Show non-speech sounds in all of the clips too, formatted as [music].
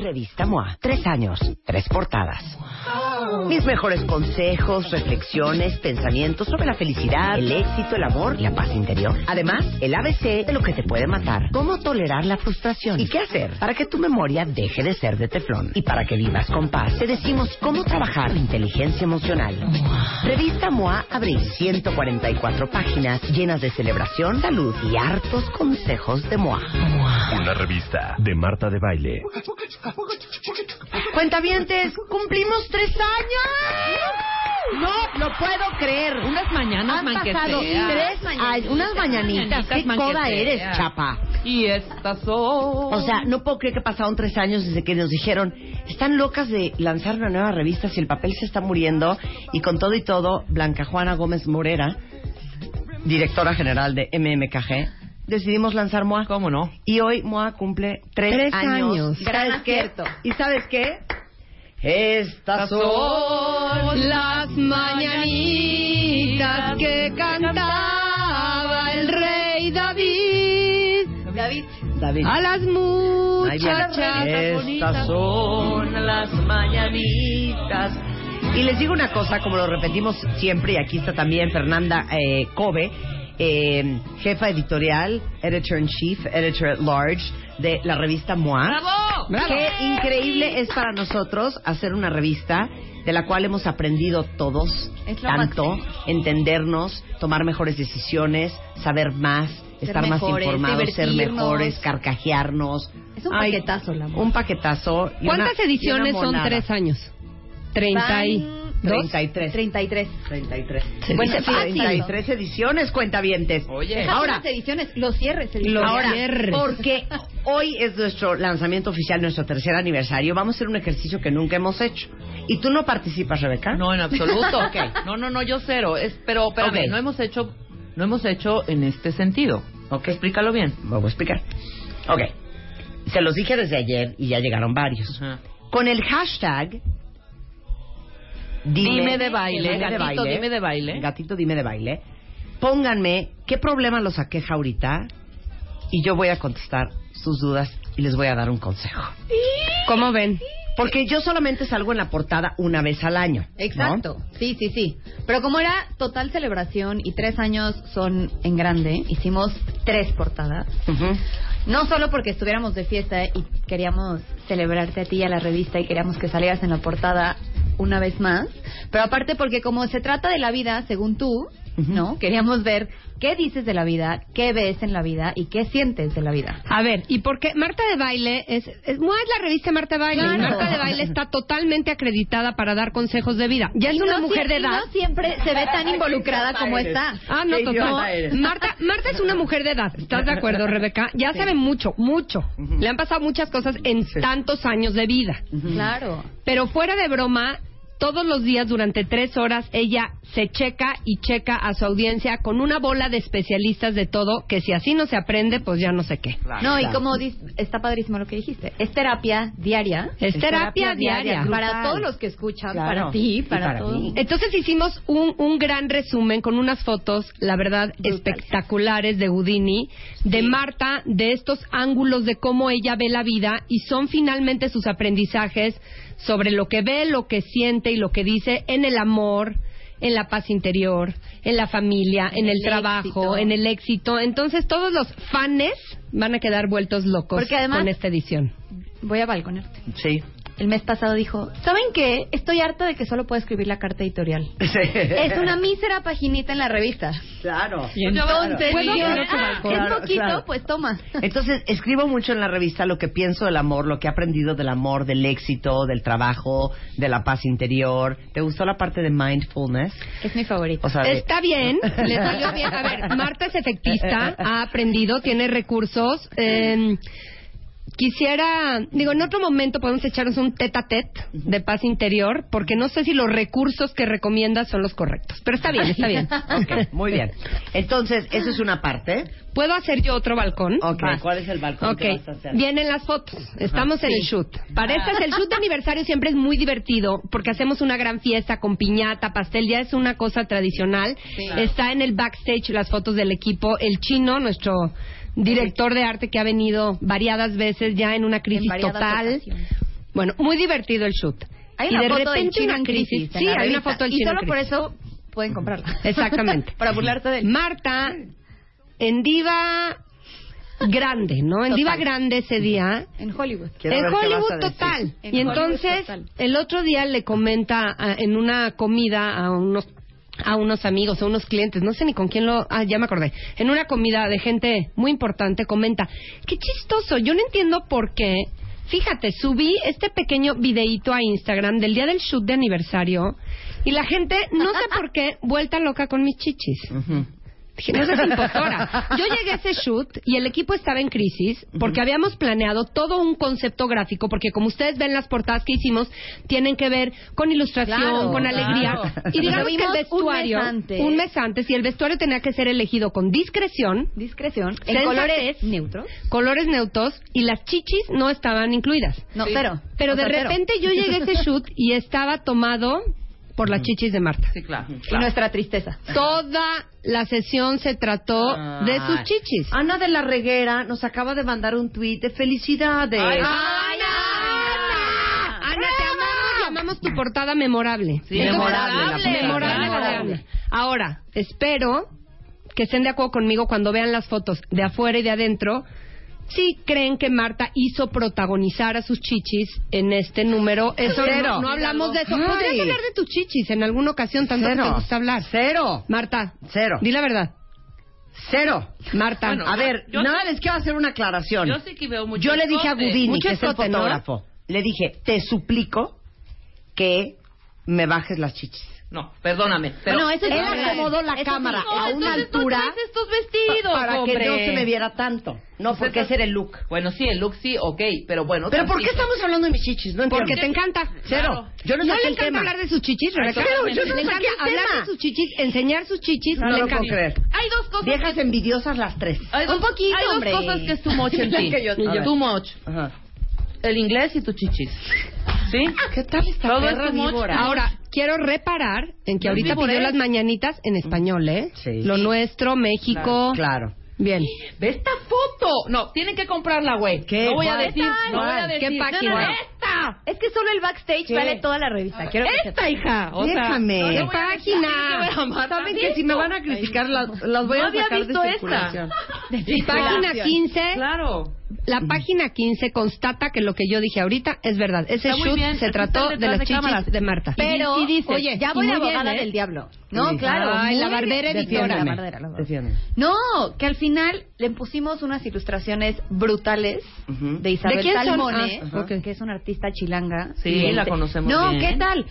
Revista MOA. Tres años, tres portadas. Mis mejores consejos, reflexiones, pensamientos sobre la felicidad, el éxito, el amor y la paz interior. Además, el ABC de lo que te puede matar. Cómo tolerar la frustración y qué hacer para que tu memoria deje de ser de teflón y para que vivas con paz. Te decimos cómo trabajar la inteligencia emocional. Revista MOA Abril. 144 páginas llenas de celebración, salud y hartos consejos de MOA. Una revista de Marta de Baile. Cuentavientes, cumplimos tres años. No lo puedo creer. Unas mañanas Han pasado tres años, unas mañanitas. ¿Qué Mañanitas coda eres, chapa? Y estas son... O sea, no puedo creer que pasaron tres años desde que nos dijeron, están locas de lanzar una nueva revista si el papel se está muriendo. Y con todo y todo, Blanca Juana Gómez Morera, directora general de MMKG, decidimos lanzar MOA. ¿Cómo no? Y hoy MOA cumple tres, Tres años. años. ¿Y sabes qué? ¿Y sabes qué? Estas son las mañanitas que cantaba el rey David David. David. a las muchachas Estas son las mañanitas. Y les digo una cosa, como lo repetimos siempre, y aquí está también Fernanda eh, Kobe, eh, jefa editorial, editor in chief, editor at large de la revista MOA. ¡Bravo! Qué increíble es para nosotros hacer una revista de la cual hemos aprendido todos tanto, máximo. entendernos, tomar mejores decisiones, saber más, Ser estar más informados, ser mejores, carcajearnos. Es un Ay, paquetazo, la MOA. Un paquetazo. y ¿Cuántas una- y ediciones una son tres años? Treinta y. 33. 33. 33. Bueno, Dice fácil. 33 ediciones, cuentavientes. Oye. Deja Ahora, ediciones, los cierres. el- Los Ahora, cierres. porque [laughs] hoy es nuestro lanzamiento oficial, nuestro tercer aniversario, vamos a hacer un ejercicio que nunca hemos hecho. ¿Y tú no participas, Rebeca? No, en absoluto. [laughs] Ok. No, no, no, yo cero. Es, pero, espérame, Ok. no hemos hecho, no hemos hecho en este sentido. Ok. Explícalo bien. Voy a explicar. Ok. Se los dije desde ayer y ya llegaron varios. Con el hashtag Dime de baile, Dime de gatito, baile, dime de baile. Gatito, dime de baile. Pónganme qué problema los aqueja ahorita y yo voy a contestar sus dudas y les voy a dar un consejo. ¿Cómo ven? Porque yo solamente salgo en la portada una vez al año. ¿no? Exacto, sí, sí, sí. Pero como era total celebración y tres años son en grande, hicimos tres portadas. No solo porque estuviéramos de fiesta y queríamos celebrarte a ti y a la revista y queríamos que salieras en la portada una vez más, pero aparte porque como se trata de la vida, según tú, ¿no? Queríamos ver qué dices de la vida, qué ves en la vida y qué sientes de la vida. A ver, ¿y por qué Marta de Baile es, es, no es la revista Marta de Baile? Claro. Marta de Baile está totalmente acreditada para dar consejos de vida. Ya es Y una no mujer de y edad. no siempre se ve tan involucrada como eres. está. Ah, no, total. eres. Marta, Marta es una mujer de edad. ¿Estás de acuerdo, [laughs] Rebeca? Ya sabe mucho, mucho. Le han pasado muchas cosas en tantos años de vida. Claro. Pero fuera de broma, todos los días durante tres horas ella se checa y checa a su audiencia con una bola de especialistas de todo, que si así no se aprende, pues ya no sé qué. No, y como dis- está padrísimo lo que dijiste. Es terapia diaria. Es, terapia, diaria. brutal. Para todos los que escuchan, Claro. para ti, para todos. mí. Entonces hicimos un, un gran resumen con unas fotos, la verdad, espectaculares de Houdini, de Marta, de estos ángulos de cómo ella ve la vida y son finalmente sus aprendizajes sobre lo que ve, lo que siente y lo que dice en el amor, en la paz interior, en la familia, en, En el, el trabajo, éxito. en el éxito. Entonces todos los fans van a quedar vueltos locos Porque además- con esta edición. Voy a balconarte. Sí. El mes pasado dijo, ¿saben qué? Estoy harta de que solo puedo escribir la carta editorial. [laughs] Es una mísera paginita en la revista. Claro. Entonces, ¿Puedo dije, hablar con ah, es poquito, claro. pues toma. Entonces, escribo mucho en la revista lo que pienso del amor, lo que he aprendido del amor, del éxito, del trabajo, de la paz interior. ¿Te gustó la parte de mindfulness? Es mi favorito. O sea, de- Está bien, le salió bien. A ver, Marta es efectista, ha aprendido, tiene recursos. eh, quisiera, digo, en otro momento podemos echarnos un tete a tete de paz interior, porque no sé si los recursos que recomiendas son los correctos. Pero está bien, está bien. [laughs] Ok, muy bien. Entonces, eso es una parte. ¿Puedo hacer yo otro balcón? Ok. ¿cuál es el balcón que vas a hacer? vienen las fotos. Estamos en el shoot. Para este es el shoot de aniversario siempre es muy divertido porque hacemos una gran fiesta con piñata, pastel, ya es una cosa tradicional. Está en el backstage las fotos del equipo. El chino, nuestro director de arte que ha venido variadas veces ya en una crisis total. ocasiones. Bueno, muy divertido el shoot. Hay y una de foto del repente una crisis. Sí, hay una foto del Y chino solo por eso pueden comprarla. [laughs] [laughs] Exactamente. Para burlarte de él. Marta, en Diva Grande, ¿no? En Diva. Grande ese día. En Hollywood. Quiero en a Hollywood total. En y Hollywood entonces, total. el otro día le comenta ah, en una comida a unos a unos amigos, a unos clientes, no sé ni con quién lo... Ah, ya me acordé. En una comida de gente muy importante comenta, qué chistoso, yo no entiendo por qué. Fíjate, subí este pequeño videíto a Instagram del día del shoot de aniversario y la gente, no sé por qué, vuelta loca con mis chichis. Dije, no seas impostora. Yo llegué a ese shoot y el equipo estaba en crisis porque habíamos planeado todo un concepto gráfico, porque como ustedes ven las portadas que hicimos, tienen que ver con ilustración, Claro, con alegría. claro. Y digamos que el vimos un vestuario, mes antes. un mes antes, y el vestuario tenía que ser elegido con discreción, Discreción. En colores neutros. colores neutros, y las chichis no estaban incluidas. No. Pero de repente yo llegué a ese shoot y estaba tomado por las chichis de Marta. Sí, claro. Y nuestra tristeza. Toda la sesión se trató de sus chichis. Ana de la Reguera nos acaba de mandar un tuit de felicidades. Ay, Ana! Ana, te amamos, llamamos tu portada memorable. Sí, memorable la portada. memorable Memorable. Ana. Ahora, espero que estén de acuerdo conmigo cuando vean las fotos de afuera y de adentro. Si creen que Marta hizo protagonizar a sus chichis en este número, eso Cero. no, no hablamos de eso. Ay. Podrías hablar de tus chichis en alguna ocasión, tanto que Cero. te gusta hablar. Cero. Marta, Cero. di la verdad. Cero. Marta, Bueno, A ver, Yo nada, sí- les quiero hacer una aclaración. Yo sí que veo mucho Yo le dije a. Gudini, que es el fotógrafo, le dije, te suplico que me bajes las chichis. No, perdóname. Pero Bueno, eso es Él acomodó la cámara sí. a una entonces no altura traes estos vestidos, para que hombre. no se me viera tanto. No, porque ese era el look. Bueno, sí, el look sí, ok, pero bueno. Pero ¿por qué estamos hablando de mis chichis? No entiendo. porque te encanta. Cero. Yo no, ¿No le encanta tema. hablar de sus chichis, Rebeca? Cero, yo no le encanta hablar tema. de sus chichis, enseñar sus chichis. No le lo puedo creer. Hay dos cosas. Viejas que, envidiosas las tres. hay dos, Un poquito, hay dos hombre. cosas que es too much en [laughs] ti. Que. Too much. Ajá. El inglés y tus chichis. ¿Sí? ¿Qué tal esta Todo perra víbora? Ahora, quiero reparar en que ahorita pidió víbora, las mañanitas en español, ¿eh? Sí. Lo nuestro, México. Claro. Bien. Ve esta foto. No, tienen que comprarla, güey. ¿Qué? No voy a decir. No voy a decir. ¿Qué página? no, no, esta. Es que solo el backstage ¿Qué? vale toda la revista. Quiero que Esta, sepas. hija. O sea, Déjame. no ¿Qué página? que. Saben que si me van a criticar las, las voy No a había sacar de visto esta. circulación. Página 15. Claro. La página 15 constata que lo que yo dije ahorita es verdad. Ese shoot bien. se Aquí trató de las de chichis cámaras. de Marta. Pero, Y dice, oye, ya voy bien, abogada ¿eh? del diablo. No, Sí. claro. Ay, la barbera editora. La barbera. No, que al final le pusimos unas ilustraciones brutales de Isabel ¿De? Salmone, Ah, que es una artista chilanga. Sí, Y la conocemos No, bien. ¿qué tal?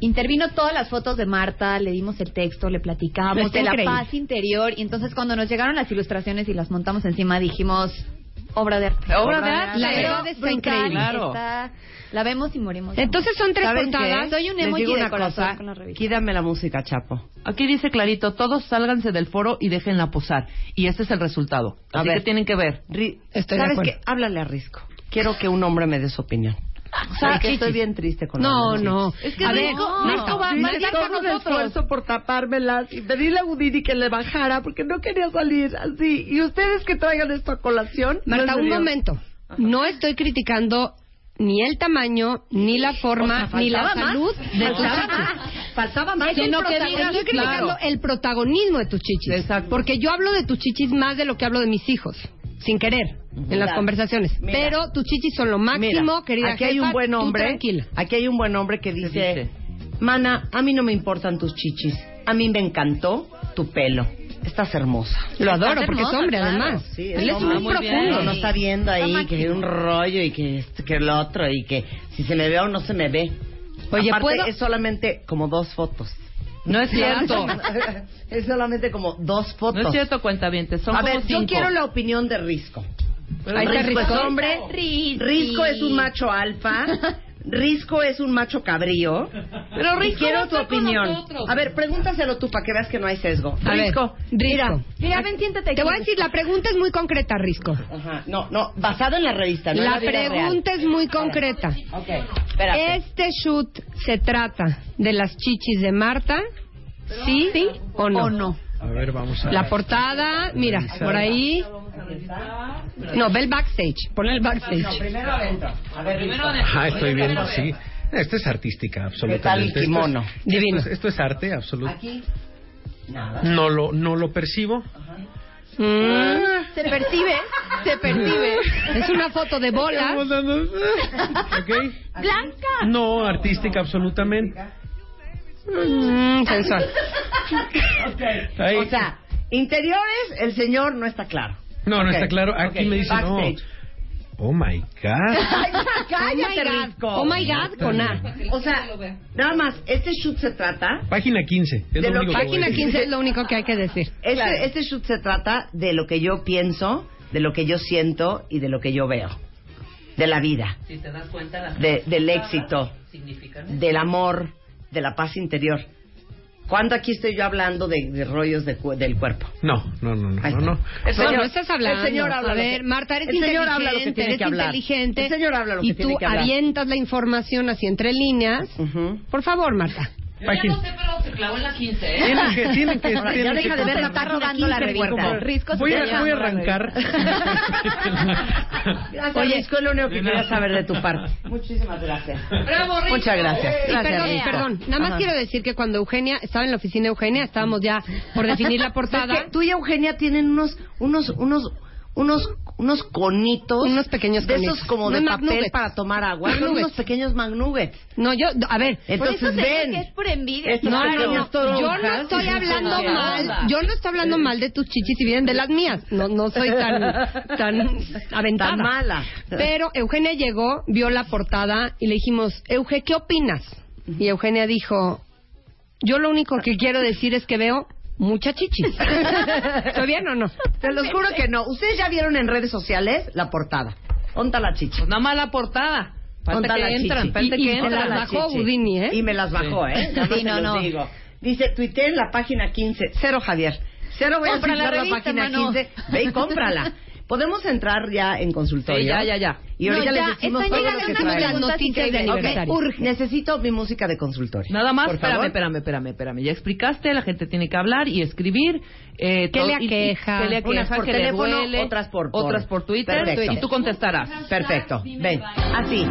Intervino todas las fotos de Marta, le dimos el texto, le platicamos de la increíble. paz interior y entonces cuando nos llegaron las ilustraciones y las montamos encima dijimos obra de arte. Obra de arte. La Pero verdad está brutal, increíble. Claro. está- la vemos y morimos. Entonces son tres ¿Saben portadas. qué? Soy un Les emoji digo de una corazón cosa. con la revista. Quídame la música, Chapo. Aquí dice clarito, todos sálganse del foro y déjenla posar. Y este es el resultado. A Así ver. que tienen que ver. Ri- Estoy de ¿Sabes acuerdo. qué? Háblale a Risco. Quiero que un hombre me dé su opinión. Porque estoy bien triste con No, no. Es que a ver, Marta, Risco va- nosotros. nosotros. por tapármelas y pedirle a Budini que le bajara porque no quería salir así. Y ustedes que traigan esto a colación. Marta, no un momento. No estoy criticando ni el tamaño, ni la forma, O sea, ni la faltaba más. salud de tus Faltaba chichis. más. Faltaba más. Sino que digas, estoy criticando claro. el protagonismo de tus chichis. Exacto. Porque yo hablo de tus chichis más de lo que hablo de mis hijos. Sin querer, en las conversaciones. mira. Pero tus chichis son lo máximo, Mira, querida aquí hay jefa, un buen hombre. tranquila. Aquí hay un buen hombre que dice, dice? Mana, a mí no me importan tus chichis. A mí me encantó tu pelo. Estás hermosa. Lo adoro porque es hombre, claro. además. Sí, Él es hombre. muy profundo. No está viendo ahí Está que hay un rollo y que que lo otro y que si se me ve o no se me ve. Oye, Aparte, ¿puedo? es solamente como dos fotos. No es cierto. [laughs] es solamente como dos fotos. No es cierto, cuentavientes. Son a como ver, yo quiero la opinión de Risco. Ahí está Risco es Risco. hombre, Risco. Risco es un macho alfa, [laughs] Risco es un macho cabrío. Pero Y Risco quiero tu opinión. nosotros. A ver, pregúntaselo tú para que veas que no hay sesgo. A ver, Risco, Risco. Mira, ven, siéntate Te voy a decir, la pregunta es muy concreta, Risco. Ajá, no, no, basado en la revista, no en La la vida real. pregunta es muy concreta. Ok, espérate. ¿Este shoot se trata de las chichis de Marta? ¿Sí, o no? ¿O no? A ver, vamos a La portada, mira, por ahí. No, ve el backstage. Ponle el backstage. Primero adentro. A ver, Risco. Ah, estoy viendo, sí. Esta es artística, absolutamente. tal el Esto es- kimono? Esto es, Divino. Esto es arte, absoluto. Aquí, nada. No lo, no lo percibo. Mm, Se percibe, se percibe. es una foto de bolas. Estamos dando- ¿Ok? Blanca. No, artística, absolutamente. Mm, sensual. Ahí. O sea, interiores, el señor no está claro. no, no Ok, está claro. Aquí me dice no. Oh my God. [laughs] Oh cállate, my God. Risco. Oh my God, con A. O sea, nada más, este shoot se trata, Página 15. Es De lo lo único que- voy a Página decir. 15 es lo único que hay que decir. este, este shoot se trata de lo que yo pienso, de lo que yo siento y de lo que yo veo. De la vida, Si te das cuenta, las de, del éxito, significan. del amor, de la paz interior. ¿Cuándo aquí estoy yo hablando de, de rollos de cu- del cuerpo? No, no, no, no, no. no. El No, señor- no estás hablando. El señor habla a lo ver, que- Marta, eres el inteligente, señor habla lo que tiene eres que hablar. inteligente. El señor habla lo que y tiene tú que hablar. avientas la información así entre líneas. Ujú. Por favor, Marta. Yo ya Página. no sé, pero se clavó en la 15, ¿eh? Tienen que, tienen que, Ahora, tienen ya que deja de ver está robando la 15, revista. Risco Voy a, voy a la arrancar. [laughs] Oye, Risco, es lo único que quería saber de tu parte. Muchísimas gracias. ¡Bravo, Rico! Muchas gracias. Y Gracias, perdón, Risco. perdón, nada más Ajá. quiero decir que cuando Eugenia estaba en la oficina de Eugenia, estábamos ya por definir la [laughs] Es portada. que tú y Eugenia tienen unos, unos, unos, unos, unos conitos. Unos pequeños De conitos. esos como Unos de papel McNuggets. para tomar agua. Son McNuggets. unos pequeños magnuggets. No, yo, a ver, Por eso Entonces se ve ven. que es por envidia. Estos no, no, pequeños no, toronjas. yo no estoy hablando ¿Qué mal, yo no estoy hablando mal de tus chichis si vienen de las mías, no, no soy [laughs] tan, tan aventada. Tan mala. Pero Eugenia llegó, vio la portada y le dijimos, Euge, ¿qué opinas? Y Eugenia dijo, yo lo único que quiero decir es que veo mucha chichis. ¿Estoy [laughs] bien o no? Te los juro que no. Ustedes ya vieron en redes sociales la portada. Ponta la chicha. Pues nada más la portada. Falta Ponta que la entran, chichi. falta que entran. las la bajó chichi. Houdini, ¿eh? Y me las bajó, Sí. ¿eh? [laughs] Sí, no, no. digo. Dice, tuiteé en la página 15. Cero, Javier. Cero voy a Compra la citar la, revista, página mano. 15. Ve y cómprala. [laughs] Podemos entrar ya en consultorio. Sí, ya, ya, ya. Y ahorita No, ya, les decimos están todo lo que traemos. las noticias de aniversario. Ok, urge. Necesito mi música de consultorio. Nada más, Por espérame, favor. espérame, espérame, espérame. Ya explicaste, la gente tiene que hablar y escribir. Eh, ¿Qué le aqueja? ¿Qué le aqueja? Unas por ¿Qué teléfono, le duele? otras por- por- Otras por Twitter. Perfecto. Y tú contestarás. Perfecto. Ven. Así.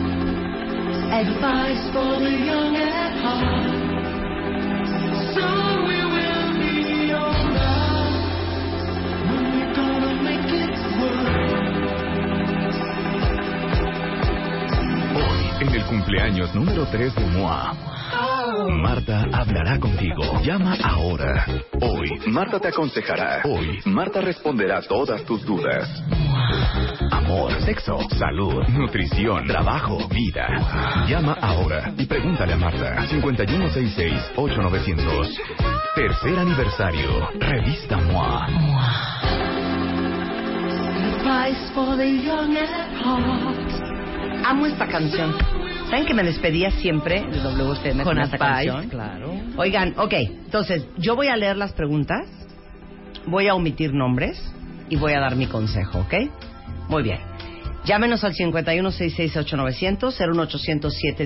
Hoy, cumpleaños número 3 de MOA. Marta hablará contigo. Llama ahora. Hoy, Marta te aconsejará. Hoy, Marta responderá todas tus dudas. Amor, sexo, salud, nutrición, trabajo, vida. Llama ahora y pregúntale a Marta. 5166-8900. Tercer aniversario. Revista MOA. Amo esta canción. ¿Saben que me despedía siempre de WFM con, esta canción? claro. Oigan, ok, entonces yo voy a leer las preguntas, voy a omitir nombres y voy a dar mi consejo, ¿ok? Muy bien. Llámenos al 51668900 01807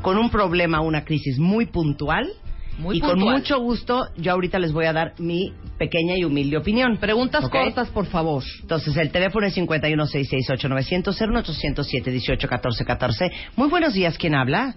con un problema, una crisis muy puntual. Muy y con mucho gusto, yo ahorita les voy a dar mi pequeña y humilde opinión. Preguntas ¿Ok? cortas, por favor. Entonces, el teléfono es 51668900 01807 Muy buenos días, ¿quién habla?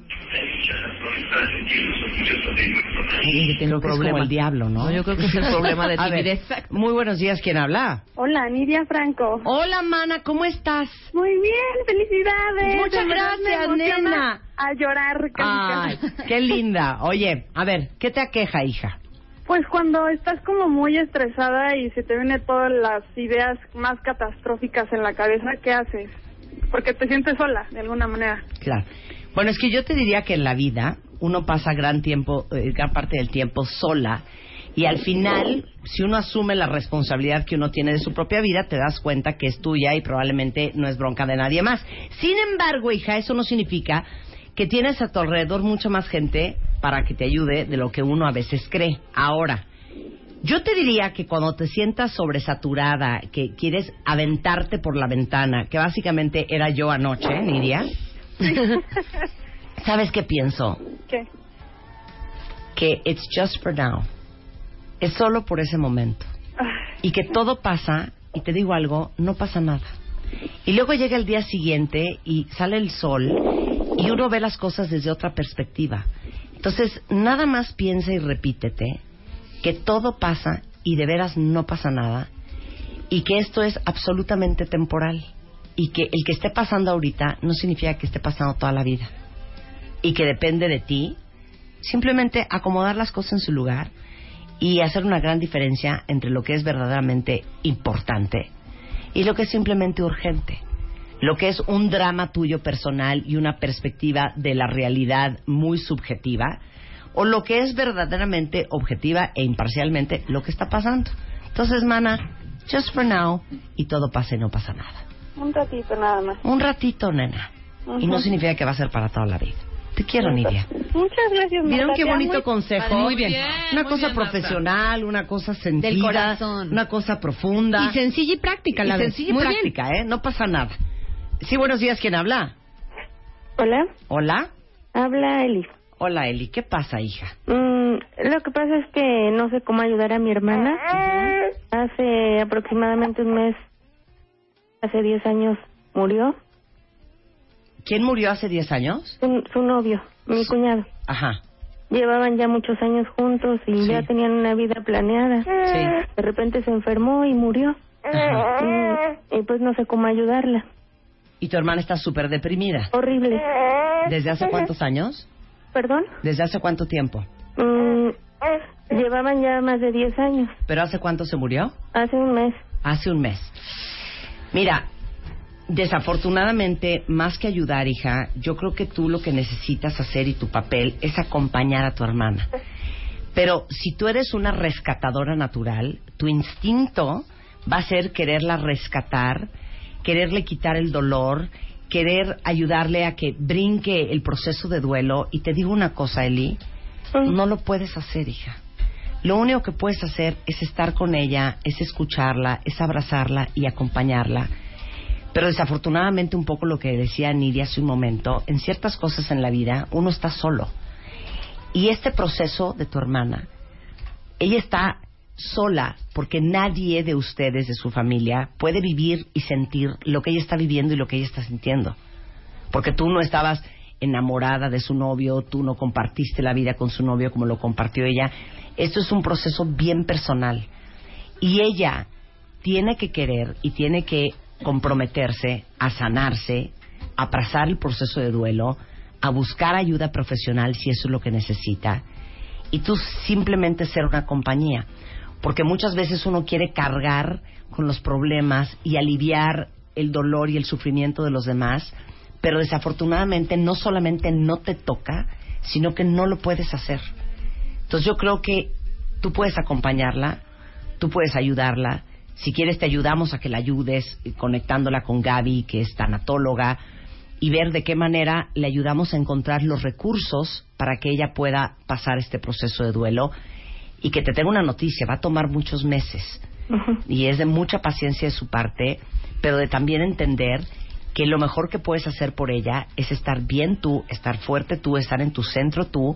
Alguien que tiene Creo un que es problema. como el diablo, ¿no? No, yo creo que es el problema de [laughs] timidez. Muy buenos días, ¿quién habla? Hola, Nidia Franco. Hola, mana, ¿cómo estás? Muy bien, felicidades. Muchas gracias, nena. A llorar casi, Ay, casi. qué linda. Oye, a ver, ¿qué te aqueja, hija? Pues cuando estás como muy estresada y se te vienen todas las ideas más catastróficas en la cabeza, ¿qué haces? Porque te sientes sola, de alguna manera. Claro. Bueno, es que yo te diría que en la vida uno pasa gran tiempo, eh, gran parte del tiempo sola Y al final, si uno asume la responsabilidad que uno tiene de su propia vida, te das cuenta que es tuya y probablemente no es bronca de nadie más. Sin embargo, hija, eso no significa que tienes a tu alrededor mucha más gente para que te ayude de lo que uno a veces cree. Ahora, yo te diría que cuando te sientas sobresaturada, que quieres aventarte por la ventana, que básicamente era yo anoche, Nidia, [laughs] ¿sabes qué pienso? ¿Qué? Que it's just for now. Es solo por ese momento. Y que todo pasa, y te digo algo, no pasa nada. Y luego llega el día siguiente y sale el sol y uno ve las cosas desde otra perspectiva. Entonces, nada más piensa y repítete que todo pasa y de veras no pasa nada y que esto es absolutamente temporal y que el que esté pasando ahorita no significa que esté pasando toda la vida y que depende de ti simplemente acomodar las cosas en su lugar y hacer una gran diferencia entre lo que es verdaderamente importante y lo que es simplemente urgente. Lo que es un drama tuyo personal y una perspectiva de la realidad muy subjetiva, o lo que es verdaderamente objetiva e imparcialmente lo que está pasando. Entonces, mana, just for now, y todo pasa y no pasa nada. Un ratito nada más. Un ratito, nena. Y no significa que va a ser para toda la vida. Te quiero, Nidia. Muchas gracias, ¿Vieron Marta, qué te bonito amo y- consejo? Muy bien. Una Muy cosa bien, profesional, una cosa sentida, corazón. una cosa profunda. Y sencilla y práctica la Y vez. sencilla y Muy práctica, ¿eh? No pasa nada. Sí, buenos días, ¿quién habla? Hola, Hola. habla Eli. Hola, Eli. ¿Qué pasa, hija? Mm, lo que pasa es que no sé cómo ayudar a mi hermana. Hace aproximadamente un mes, hace 10 años, murió ¿Quién murió hace 10 años? su, su novio, mi cuñado. Ajá. Llevaban ya muchos años juntos y Sí. ya tenían una vida planeada. Sí. De repente se enfermó y murió. Ajá. Y, y pues no sé cómo ayudarla. Y tu hermana está súper deprimida. Horrible. ¿Desde hace cuántos años? ¿Perdón? ¿Desde hace cuánto tiempo? Mm, llevaban ya más de 10 años. ¿Pero hace cuánto se murió? Hace un mes. Hace un mes. Mira, desafortunadamente, más que ayudar, hija, yo creo que tú lo que necesitas hacer y tu papel es acompañar a tu hermana. Pero si tú eres una rescatadora natural, tu instinto va a ser quererla rescatar, quererle quitar el dolor, querer ayudarle a que brinque el proceso de duelo. Y te digo una cosa, Eli, no lo puedes hacer, hija. Lo único que puedes hacer es estar con ella, es escucharla, es abrazarla y acompañarla. Pero desafortunadamente un poco lo que decía Nidia hace un momento, en ciertas cosas en la vida uno está solo. Y este proceso de tu hermana, ella está sola porque nadie de ustedes, de su familia, puede vivir y sentir lo que ella está viviendo y lo que ella está sintiendo. Porque tú no estabas enamorada de su novio, tú no compartiste la vida con su novio como lo compartió ella. Esto es un proceso bien personal. Y ella tiene que querer y tiene que comprometerse a sanarse, a pasar el proceso de duelo, a buscar ayuda profesional si eso es lo que necesita. Y tú simplemente ser una compañía. Porque muchas veces uno quiere cargar con los problemas y aliviar el dolor y el sufrimiento de los demás, pero desafortunadamente no solamente no te toca, sino que no lo puedes hacer. Entonces yo creo que tú puedes acompañarla, tú puedes ayudarla. Si quieres te ayudamos a que la ayudes eh, conectándola con Gaby, que es tanatóloga, y ver de qué manera le ayudamos a encontrar los recursos para que ella pueda pasar este proceso de duelo. Y que te tenga una noticia, va a tomar muchos meses y es de mucha paciencia de su parte, pero de también entender que lo mejor que puedes hacer por ella es estar bien tú, estar fuerte tú, estar en tu centro tú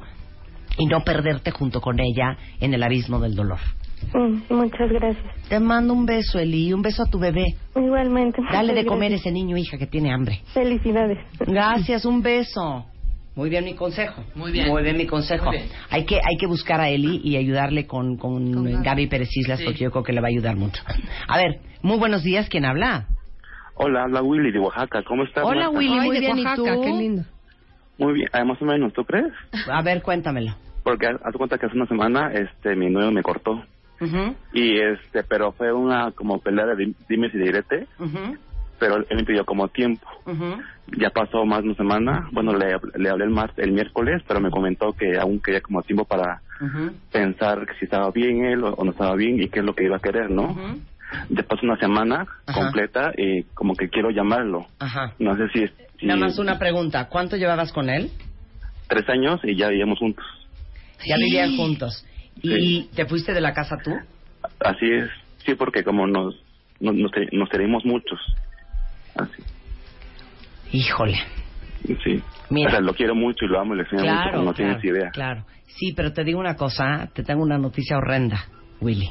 y no perderte junto con ella en el abismo del dolor. Mm, muchas gracias. Te mando un beso, Eli, y un beso a tu bebé. Igualmente. Dale de comer a ese niño, hija, que tiene hambre. Felicidades. Gracias, un beso. Muy bien mi consejo. Muy bien. Muy bien mi consejo. Bien. Hay que hay que buscar a Eli y ayudarle con, con, Gaby Pérez Islas Sí. porque yo creo que le va a ayudar mucho. A ver, muy buenos días, ¿quién habla? Hola, habla Willy de Oaxaca. ¿Cómo estás? Hola, Marta? Willy, Ay, muy de bien, ¿y Oaxaca, tú? qué lindo. Muy bien, ah, más o menos, ¿tú crees? A ver, cuéntamelo. Porque haz cuenta que hace una semana este mi novio me cortó. Ujú, Y este, pero fue una como pelea de dim- dimes y direte, ujú, pero él me pidió como tiempo. Ya pasó más de una semana. Bueno, le, le hablé el, mar- el miércoles, pero me comentó que aún quería como tiempo para pensar si estaba bien él o, no estaba bien y qué es lo que iba a querer, ¿no? Después una semana Ajá. completa y como que quiero llamarlo. Ajá. No sé si, si Nada más una pregunta. ¿Cuánto llevabas con él? tres años y ya vivíamos juntos. Ya vivían juntos. ¿Y te fuiste de la casa tú? Así es, sí, porque como nos nos, nos, nos queremos muchos. Así, Híjole. sí. Mira. O sea, lo quiero mucho y lo amo y le mucho, Claro, como no claro, tienes idea. claro. Sí, pero te digo una cosa, te tengo una noticia horrenda, Willy.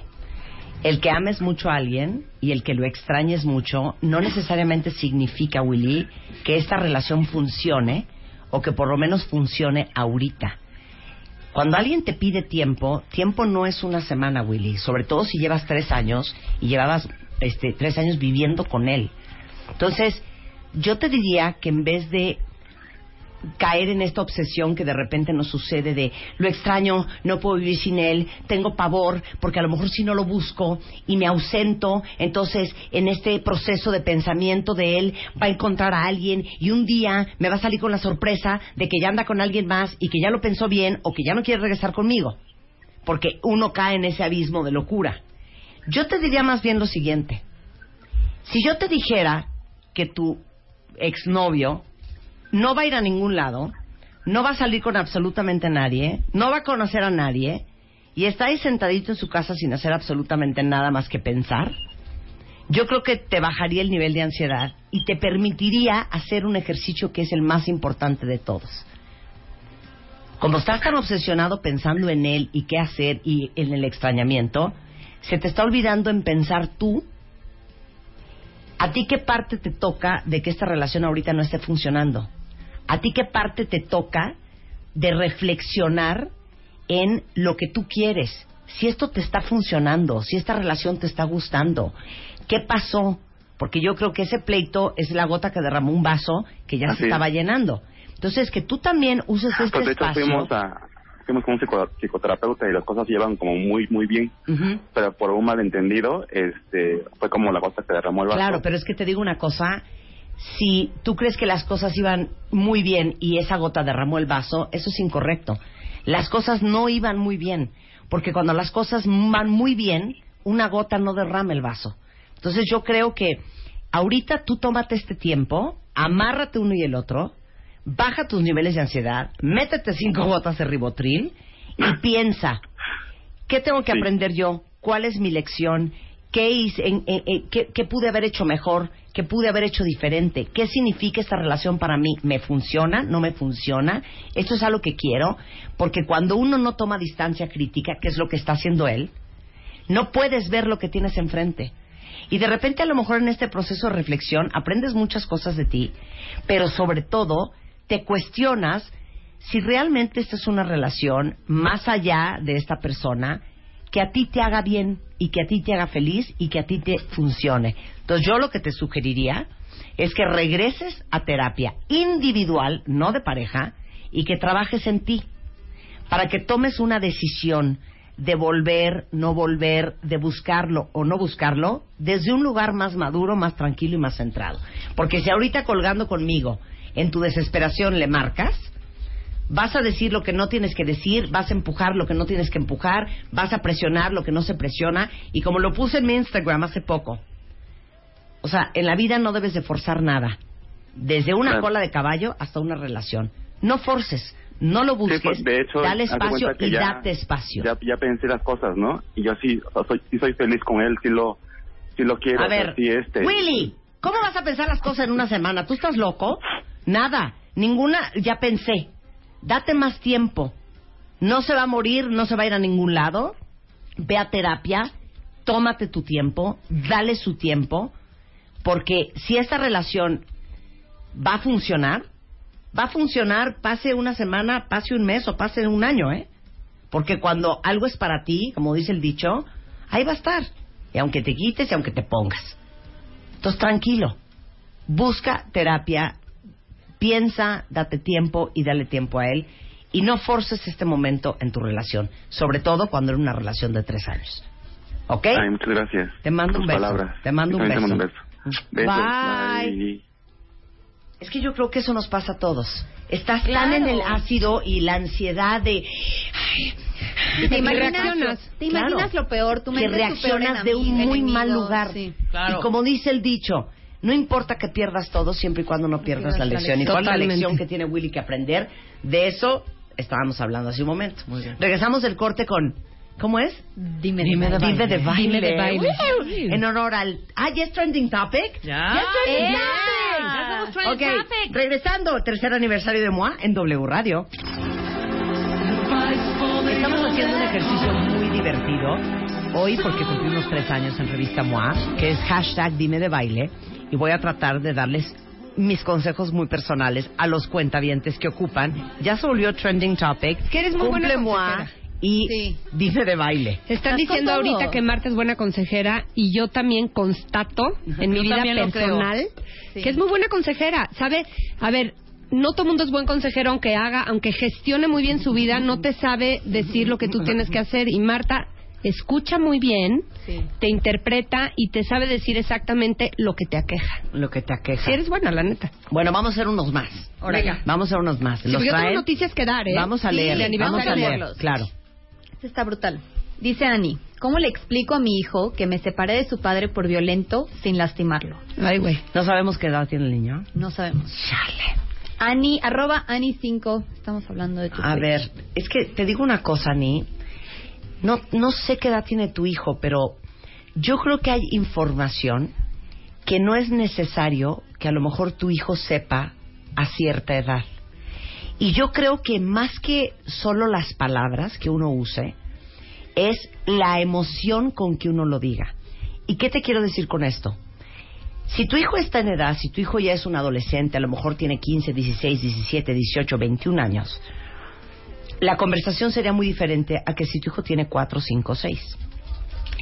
El que ames mucho a alguien y el que lo extrañes mucho no necesariamente significa, Willy, que esta relación funcione o que por lo menos funcione ahorita. Cuando alguien te pide tiempo, tiempo no es una semana, Willy. Sobre todo si llevas tres años y llevabas este, tres años viviendo con él. Entonces, yo te diría que en vez de caer en esta obsesión que de repente nos sucede de lo extraño, no puedo vivir sin él, tengo pavor, porque a lo mejor si no lo busco y me ausento, entonces en este proceso de pensamiento de él va a encontrar a alguien y un día me va a salir con la sorpresa de que ya anda con alguien más y que ya lo pensó bien o que ya no quiere regresar conmigo, porque uno cae en ese abismo de locura. Yo te diría más bien lo siguiente, si yo te dijera que tu exnovio no va a ir a ningún lado, no va a salir con absolutamente nadie, no va a conocer a nadie y está ahí sentadito en su casa sin hacer absolutamente nada más que pensar, yo creo que te bajaría el nivel de ansiedad y te permitiría hacer un ejercicio que es el más importante de todos. Cuando estás tan obsesionado pensando en él y qué hacer y en el extrañamiento, se te está olvidando en pensar tú ¿A ti qué parte te toca de que esta relación ahorita no esté funcionando? ¿A ti qué parte te toca de reflexionar en lo que tú quieres? Si esto te está funcionando, si esta relación te está gustando, ¿qué pasó? Porque yo creo que ese pleito es la gota que derramó un vaso que ya Así se es. estaba llenando. Entonces, que tú también uses este Pues de hecho espacio. fuimos a fuimos con un psico- psicoterapeuta y las cosas llevan como muy muy bien, pero por un malentendido este fue como la gota que derramó el vaso. Claro, pero es que te digo una cosa, si tú crees que las cosas iban muy bien y esa gota derramó el vaso, eso es incorrecto. Las cosas no iban muy bien, porque cuando las cosas van muy bien, una gota no derrama el vaso. Entonces yo creo que ahorita tú tómate este tiempo, amárrate uno y el otro, baja tus niveles de ansiedad, métete cinco gotas de ribotril y [clears throat] piensa, ¿Qué tengo que Sí. aprender yo? ¿Cuál es mi lección? ¿Qué, hice, en- en- en- qué- qué pude haber hecho mejor? ¿Qué pude haber hecho diferente? ¿Qué significa esta relación para mí? ¿Me funciona? ¿No me funciona? ¿Esto es algo que quiero? Porque cuando uno no toma distancia crítica, que es lo que está haciendo él, no puedes ver lo que tienes enfrente. Y de repente a lo mejor en este proceso de reflexión aprendes muchas cosas de ti, pero sobre todo te cuestionas si realmente esta es una relación más allá de esta persona que a ti te haga bien y que a ti te haga feliz y que a ti te funcione. Entonces yo lo que te sugeriría es que regreses a terapia individual, no de pareja, y que trabajes en ti para que tomes una decisión de volver, no volver, de buscarlo o no buscarlo, desde un lugar más maduro, más tranquilo y más centrado. Porque si ahorita colgando conmigo, en tu desesperación le marcas, vas a decir lo que no tienes que decir, vas a empujar lo que no tienes que empujar, vas a presionar lo que no se presiona, y como lo puse en mi Instagram hace poco, o sea, en la vida no debes de forzar nada, desde una cola de caballo hasta una relación. No forces, no lo Sí, busques, pues, de hecho, dale espacio y ya- date espacio. Ya, ya pensé las cosas, ¿no? Y yo sí, soy, sí soy feliz con él, sí lo, sí lo quiero. A o sea, ver, sí, este, Willy, ¿cómo vas a pensar las cosas en una semana? ¿Tú estás loco? Nada, ninguna, ya pensé. Date más tiempo. No se va a morir, no se va a ir a ningún lado. Ve a terapia, tómate tu tiempo, dale su tiempo, porque si esta relación va a funcionar, va a funcionar, pase una semana, pase un mes o pase un año, ¿eh? Porque cuando algo es para ti, como dice el dicho, ahí va a estar. Y aunque te quites y aunque te pongas. Entonces, tranquilo. Busca terapia, piensa, date tiempo y dale tiempo a él. Y no forces este momento en tu relación. Sobre todo cuando era una relación de tres años. ¿Ok? Ay, muchas gracias. Te mando un beso. palabras. Te mando un te beso. mando un beso. Besos, Bye. bye. Es que yo creo que eso nos pasa a todos. Estás tan Claro. en el ácido y la ansiedad de, ay, Y te imaginas, reaccionas. te imaginas Claro. lo peor, que es tu peor reaccionas de un enemigo, muy mal lugar. sí. Y como dice el dicho, no importa que pierdas todo siempre y cuando no pierdas la lección. ¿Y cuál es la lección que tiene Willy que aprender? De eso estábamos hablando hace un momento. Regresamos del corte con... ¿Cómo es? Dime, Dime de baile. Dime de baile. Dime de baile. Woo. En honor al... Ah, ¿ya es trending topic? Ya. ¿Ya es trending topic? Ya somos trending topic. regresando, tercer aniversario de MOA en W Radio. Estamos haciendo un ejercicio muy divertido hoy porque cumplimos tres años en Revista MOA, que es hashtag Dime de Baile, y voy a tratar de darles mis consejos muy personales a los cuentavientes que ocupan. Ya se volvió trending topic. que eres muy buena Cumple y Sí. Dime de Baile. Están diciendo ahorita que Marta es buena consejera y yo también constato en mi Yo vida personal Sí. que es muy buena consejera. ¿Sabe? A ver, no todo mundo es buen consejero aunque haga, aunque gestione muy bien su vida, no te sabe decir lo que tú tienes que hacer. Y Marta escucha muy bien, Sí. te interpreta y te sabe decir exactamente lo que te aqueja. Lo que te aqueja. Si eres buena, la neta. Bueno, vamos a hacer unos más. Venga. Vamos a hacer unos más. Sí, Los yo tengo noticias que dar, ¿eh? Vamos a Sí, leer. vamos a leer. Claro. Este está brutal. Dice Ani, ¿cómo le explico a mi hijo que me separé de su padre por violento sin lastimarlo? Ay, güey. No sabemos qué edad tiene el niño. No sabemos. Ani, arroba Ani5. Estamos hablando de tu A ver, es que te digo una cosa, Ni. No, no sé qué edad tiene tu hijo, pero yo creo que hay información que no es necesario que a lo mejor tu hijo sepa a cierta edad. Y yo creo que más que solo las palabras que uno use, es la emoción con que uno lo diga. ¿Y qué te quiero decir con esto? Si tu hijo está en edad, si tu hijo ya es un adolescente, a lo mejor tiene 15, 16, 17, 18, 21 años, la conversación sería muy diferente a que si tu hijo tiene 4, 5, 6.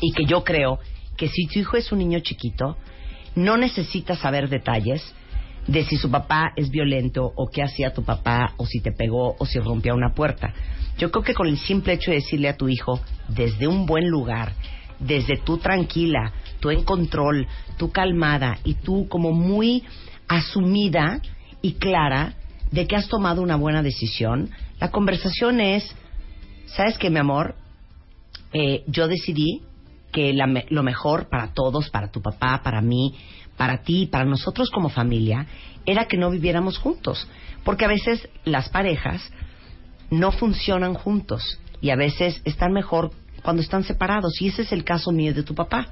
Y que yo creo que si tu hijo es un niño chiquito, no necesita saber detalles de si su papá es violento o qué hacía tu papá o si te pegó o si rompía una puerta. Yo creo que con el simple hecho de decirle a tu hijo desde un buen lugar, desde tú tranquila, tú en control, tú calmada y tú como muy asumida y clara de que has tomado una buena decisión, la conversación es, ¿sabes qué, mi amor? Eh, yo decidí que la lo mejor para todos, para tu papá, para mí, para ti, para nosotros como familia, era que no viviéramos juntos. Porque a veces las parejas no funcionan juntos y a veces están mejor cuando están separados. Y ese es el caso mío de tu papá.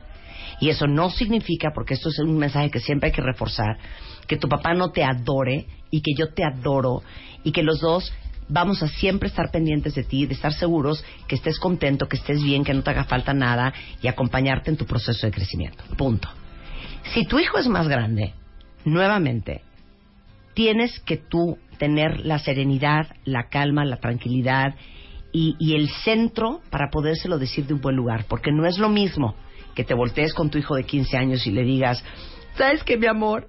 Y eso no significa, porque esto es un mensaje que siempre hay que reforzar, que tu papá no te adore y que yo te adoro y que los dos vamos a siempre estar pendientes de ti, de estar seguros que estés contento, que estés bien, que no te haga falta nada y acompañarte en tu proceso de crecimiento. Punto. Si tu hijo es más grande, nuevamente, tienes que tú tener la serenidad, la calma, la tranquilidad y, el centro para podérselo decir de un buen lugar, porque no es lo mismo que te voltees con tu hijo de 15 años y le digas, ¿sabes qué, mi amor?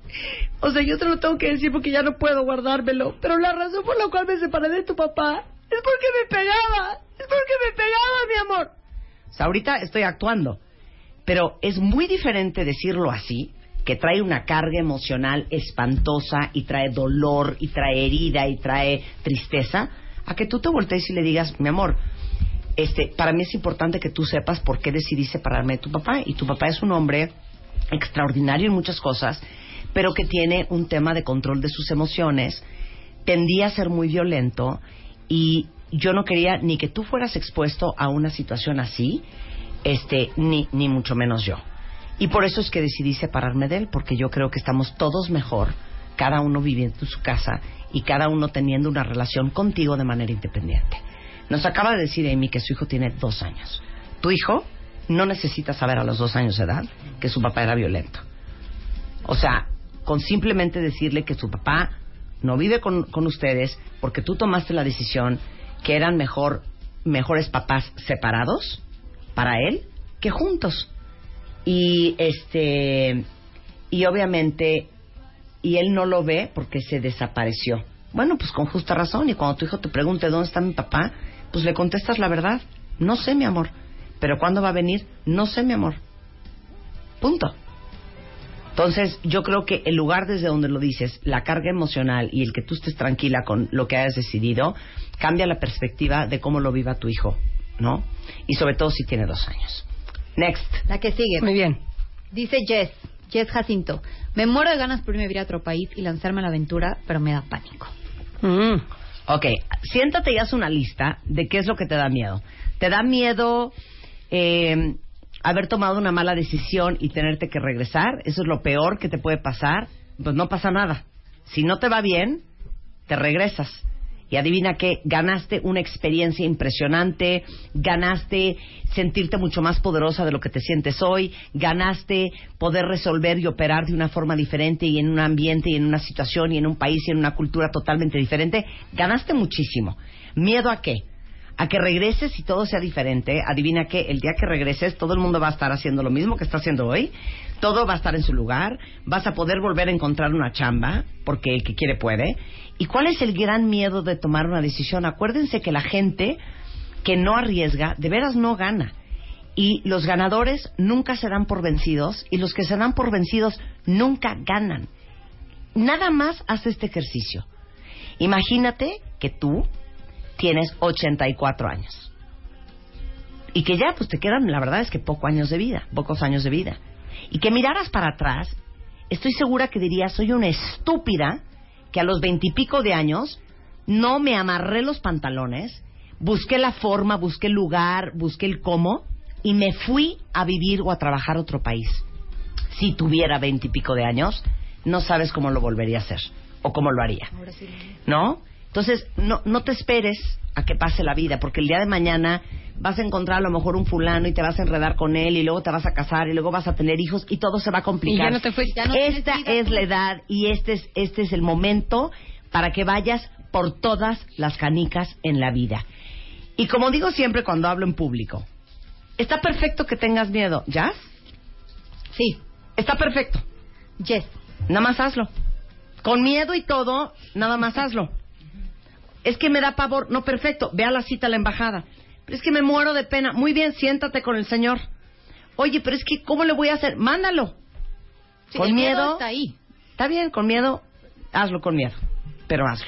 O sea, yo te lo tengo que decir porque ya no puedo guardármelo, pero la razón por la cual me separé de tu papá es porque me pegaba, es porque me pegaba, mi amor. O sea, ahorita estoy actuando, pero es muy diferente decirlo así, que trae una carga emocional espantosa y trae dolor y trae herida y trae tristeza, a que tú te voltees y le digas, mi amor, este, para mí es importante que tú sepas por qué decidí separarme de tu papá. Y tu papá es un hombre extraordinario en muchas cosas, pero que tiene un tema de control de sus emociones, tendía a ser muy violento y yo no quería ni que tú fueras expuesto a una situación así, este, ni, ni mucho menos yo. Y por eso es que decidí separarme de él, porque yo creo que estamos todos mejor, cada uno viviendo en su casa y cada uno teniendo una relación contigo de manera independiente. Nos acaba de decir Amy que su hijo tiene dos años. Tu hijo no necesita saber a los dos años de edad que su papá era violento. O sea, con simplemente decirle que su papá no vive con, con ustedes porque tú tomaste la decisión que eran mejor, mejores papás separados para él que juntos. Y este y obviamente y él no lo ve porque se desapareció. Bueno, pues con justa razón y cuando tu hijo te pregunte dónde está mi papá, pues le contestas la verdad. No sé, mi amor. Pero ¿cuándo va a venir? No sé, mi amor. Punto. Entonces, yo creo que el lugar desde donde lo dices, la carga emocional y el que tú estés tranquila con lo que hayas decidido, cambia la perspectiva de cómo lo viva tu hijo ¿no? Y sobre todo si tiene dos años. Next. La que sigue. Muy bien. Dice Jess, Jess Jacinto. Me muero de ganas por irme a vivir a otro país y lanzarme a la aventura, pero me da pánico. Mm. Ok, siéntate y haz una lista de qué es lo que te da miedo. ¿Te da miedo eh, haber tomado una mala decisión y tenerte que regresar? ¿Eso es lo peor que te puede pasar? Pues no pasa nada. Si no te va bien, te regresas. Y adivina qué, ganaste una experiencia impresionante, ganaste sentirte mucho más poderosa de lo que te sientes hoy, ganaste poder resolver y operar de una forma diferente y en un ambiente y en una situación y en un país y en una cultura totalmente diferente, ganaste muchísimo. ¿Miedo a qué? A que regreses y todo sea diferente. Adivina que el día que regreses todo el mundo va a estar haciendo lo mismo que está haciendo hoy. Todo va a estar en su lugar. Vas a poder volver a encontrar una chamba, porque el que quiere puede. ¿Y cuál es el gran miedo de tomar una decisión? Acuérdense que la gente que no arriesga, de veras no gana. Y los ganadores nunca se dan por vencidos y los que se dan por vencidos nunca ganan. Nada más haz este ejercicio. Imagínate que tú tienes 84 años. Y que ya, pues te quedan, la verdad es que pocos años de vida, pocos años de vida. Y que miraras para atrás, estoy segura que dirías, soy una estúpida que a los veintipico de años no me amarré los pantalones, busqué la forma, busqué el lugar, busqué el cómo y me fui a vivir o a trabajar a otro país. Si tuviera veintipico de años, no sabes cómo lo volvería a hacer o cómo lo haría. ¿No? Entonces, no, no te esperes a que pase la vida, porque el día de mañana vas a encontrar a lo mejor un fulano y te vas a enredar con él y luego te vas a casar y luego vas a tener hijos y todo se va a complicar. Y ya no te fuiste, ya no Esta es la edad y este es, este es el momento para que vayas por todas las canicas en la vida. Y como digo siempre cuando hablo en público, está perfecto que tengas miedo. ¿Jazz? Sí. Está perfecto. Yes. Nada más hazlo. Con miedo y todo, nada más hazlo. Es que me da pavor. No, perfecto. Ve a la cita a la embajada. Pero es que me muero de pena. Muy bien, siéntate con el señor. Oye, pero es que, ¿cómo le voy a hacer? Mándalo. Sí, con el miedo. está ahí. Está bien, con miedo. Hazlo con miedo. Pero hazlo.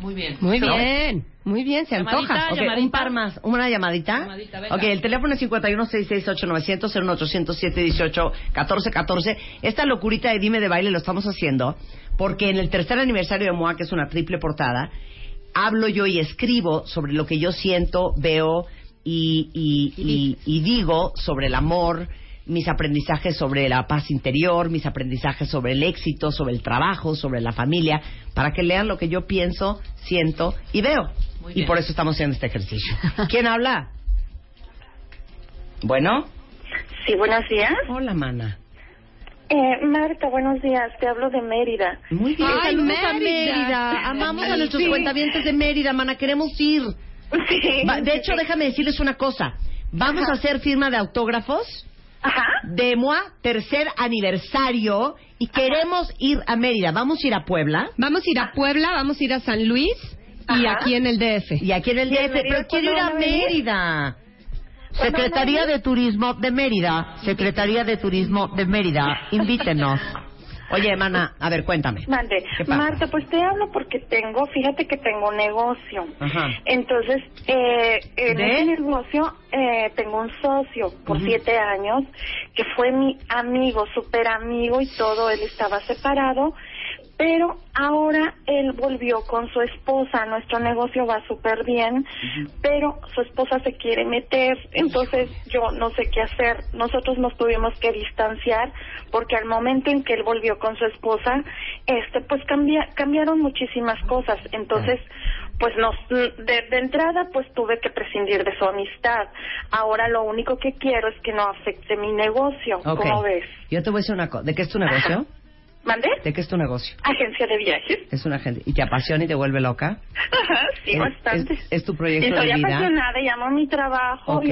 Muy bien. Muy ¿No? bien. Muy bien, se Llamadita, antoja. Llamadita. un par más. ¿Una llamadita? Llamadita, venga. ok, el teléfono es 51-668-900, 01800-718-1414. Esta locurita de Dime de Baile lo estamos haciendo porque en el tercer aniversario de MOA, que es una triple portada, hablo yo y escribo sobre lo que yo siento, veo y, y, y- y digo sobre el amor, mis aprendizajes sobre la paz interior, mis aprendizajes sobre el éxito, sobre el trabajo, sobre la familia, para que lean lo que yo pienso, siento y veo. Y por eso estamos haciendo este ejercicio. ¿Quién habla? Bueno. Sí, buenos días. Hola, mana. Eh, Marta, buenos días. Te hablo de Mérida. Muy bien, Ay, saludos a Mérida. Mérida. Amamos a nuestros Sí. cuentavientes de Mérida, mana. Queremos ir. Sí. De hecho, déjame decirles una cosa. Vamos a hacer firma de autógrafos Ajá. de MOA tercer aniversario y queremos ir a Mérida. Vamos a ir a Puebla Vamos a ir a Puebla, vamos a ir a San Luis y Ajá. aquí en el DF. y aquí en el ¿Y en DF, Mérida pero quiero ir cuándo a? Mérida. ¿Cuándo Secretaría de Turismo de Mérida, Secretaría de Turismo de Mérida, invítenos. Oye, mana, a ver, cuéntame. Mande. Marta, pues te hablo porque tengo, fíjate que tengo un negocio. Ajá. Entonces, eh, en ¿De? ese negocio eh, tengo un socio por siete años que fue mi amigo, súper amigo y todo. Él estaba separado, pero ahora él volvió con su esposa. Nuestro negocio va súper bien, pero su esposa se quiere meter. Entonces, yo no sé qué hacer. Nosotros nos tuvimos que distanciar porque al momento en que él volvió con su esposa, este, pues cambia, cambiaron muchísimas cosas. Entonces, pues nos, de, de entrada, pues tuve que prescindir de su amistad. Ahora lo único que quiero es que no afecte mi negocio. Ok. ¿Cómo ves? Yo te voy a decir una cosa. ¿De qué es tu negocio? ¿Mandé? ¿De qué es tu negocio? Agencia de viajes. Es una gente. ¿Y te apasiona y te vuelve loca? Ajá, sí, Es- bastante. es- es tu proyecto y soy de vida. apasionada y amo mi trabajo. Ok.